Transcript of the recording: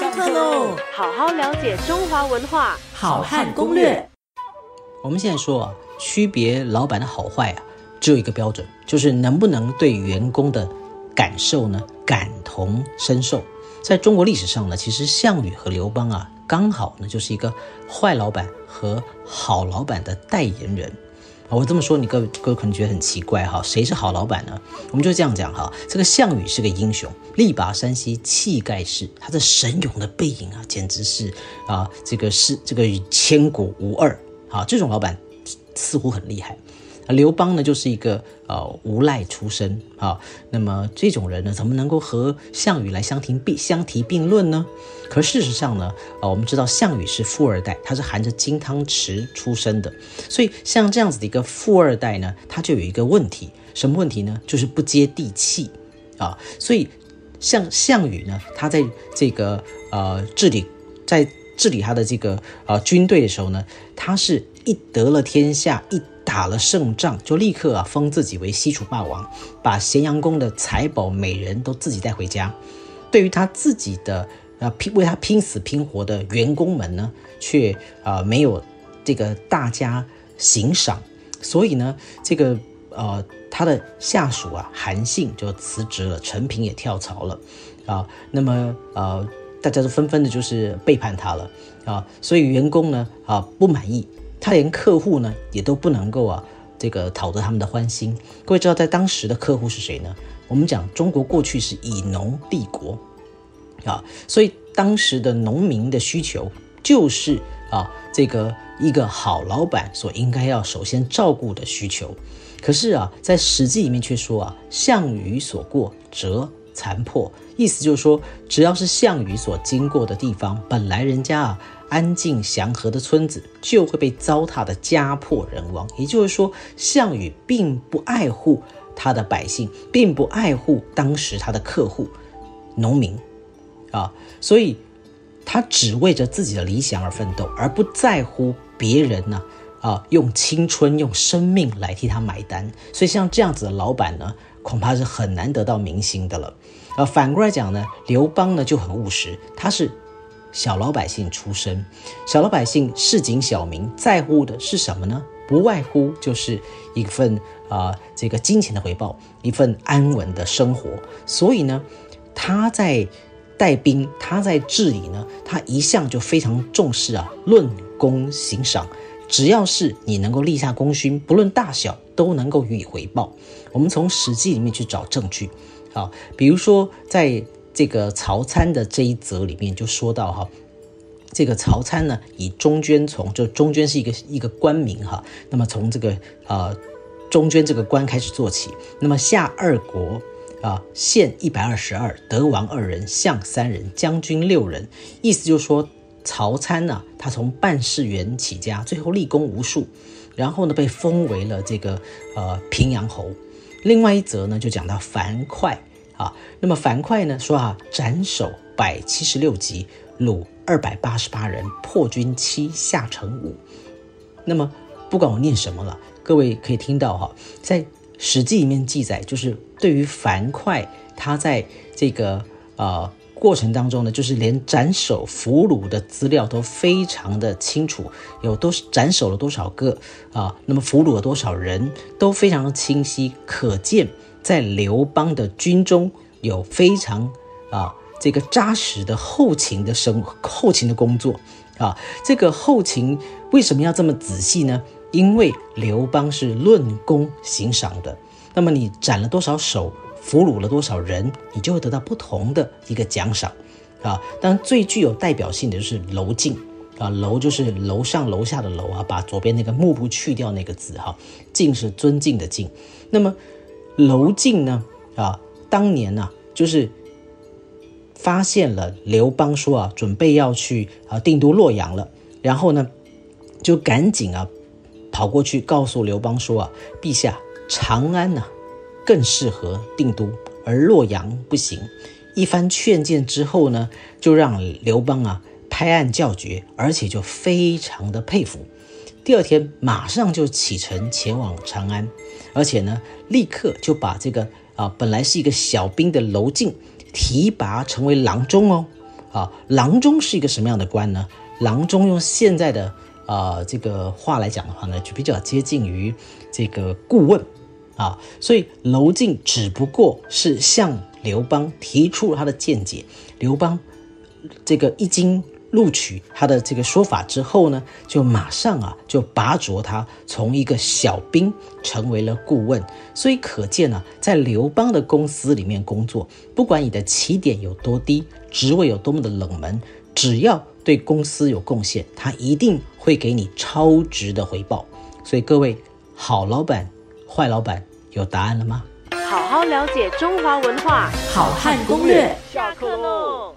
上课喽！好好了解中华文化，好汉攻略。我们现在说啊，区别老板的好坏啊，只有一个标准，就是能不能对员工的感受呢感同身受。在中国历史上呢，其实项羽和刘邦啊，刚好呢就是一个坏老板和好老板的代言人。我这么说，你各各可能觉得很奇怪哈，谁是好老板呢？我们就这样讲哈，这个项羽是个英雄，力拔山兮气盖世，他的神勇的背影啊，简直是啊，这个是这个千古无二啊，这种老板似乎很厉害。刘邦呢，就是一个呃无赖出身啊，那么这种人呢，怎么能够和项羽来相提并相提并论呢？可事实上呢，啊，我们知道项羽是富二代，他是含着金汤匙出生的，所以像这样子的一个富二代呢，他就有一个问题，什么问题呢？就是不接地气啊，所以像项羽呢，他在这个呃治理在治理他的这个呃军队的时候呢，他是一得了天下一。打了胜仗，就立刻啊封自己为西楚霸王，把咸阳宫的财宝美人都自己带回家。对于他自己的啊拼为他拼死拼活的员工们呢，却啊没有这个大家欣赏。所以呢，这个呃他的下属啊韩信就辞职了，陈平也跳槽了啊。那么呃大家都纷纷的就是背叛他了啊。所以员工呢啊不满意。他连客户呢也都不能够啊，这个讨得他们的欢心。各位知道在当时的客户是谁呢？我们讲中国过去是以农立国啊，所以当时的农民的需求就是啊，这个一个好老板所应该要首先照顾的需求。可是啊，在《史记》里面却说啊，项羽所过，则残破。意思就是说，只要是项羽所经过的地方，本来人家啊。安静祥和的村子就会被糟蹋的家破人亡。也就是说，项羽并不爱护他的百姓，并不爱护当时他的客户农民啊，所以他只为着自己的理想而奋斗，而不在乎别人呢啊用青春用生命来替他买单。所以像这样子的老板呢，恐怕是很难得到民心的了。而反过来讲呢，刘邦呢就很务实，他是。小老百姓出身，小老百姓市井小民在乎的是什么呢？不外乎就是一份啊，这个金钱的回报，一份安稳的生活。所以呢，他在带兵，他在治理呢，他一向就非常重视啊，论功行赏。只要是你能够立下功勋，不论大小，都能够予以回报。我们从《史记》里面去找证据，啊，比如说在。这个曹参的这一则里面就说到哈，这个曹参呢以中捐从，就中捐是一个一个官名哈，那么从这个呃中捐这个官开始做起，那么下二国啊，县一百二十二，德王二人，相三人，将军六人，意思就是说曹参呢，他从办事员起家，最后立功无数，然后呢被封为了这个呃平阳侯。另外一则呢就讲到樊哙。啊，那么樊哙呢说啊，斩首百七十六级，虏二百八十八人，破军七，下城五。那么不管我念什么了，各位可以听到哈，在《史记》里面记载，就是对于樊哙，他在这个呃过程当中呢，就是连斩首俘虏的资料都非常的清楚，有多斩首了多少个啊，那么俘虏了多少人都非常的清晰，可见。在刘邦的军中有非常啊这个扎实的后勤的生后勤的工作啊，这个后勤为什么要这么仔细呢？因为刘邦是论功行赏的，那么你斩了多少首，俘虏了多少人，你就会得到不同的一个奖赏啊。当然最具有代表性的就是楼敬啊，楼就是楼上楼下的楼啊，把左边那个幕布去掉那个字哈，敬是尊敬的敬，那么。楼敬呢？啊，当年呢，就是发现了刘邦说啊，准备要去啊定都洛阳了，然后呢，就赶紧啊跑过去告诉刘邦说啊，陛下，长安呢更适合定都，而洛阳不行。一番劝谏之后呢，就让刘邦啊拍案叫绝，而且就非常的佩服。第二天马上就启程前往长安，而且呢，立刻就把这个啊本来是一个小兵的娄敬提拔成为郎中哦，啊，郎中是一个什么样的官呢？郎中用现在的呃这个话来讲的话呢，就比较接近于这个顾问啊。所以娄敬只不过是向刘邦提出了他的见解，刘邦这个一经录取他的这个说法之后呢，就马上啊就拔擢他从一个小兵成为了顾问。所以可见呢，在刘邦的公司里面工作，不管你的起点有多低，职位有多么的冷门，只要对公司有贡献，他一定会给你超值的回报。所以各位，好老板、坏老板有答案了吗？好好了解中华文化，好汉攻略。下课喽！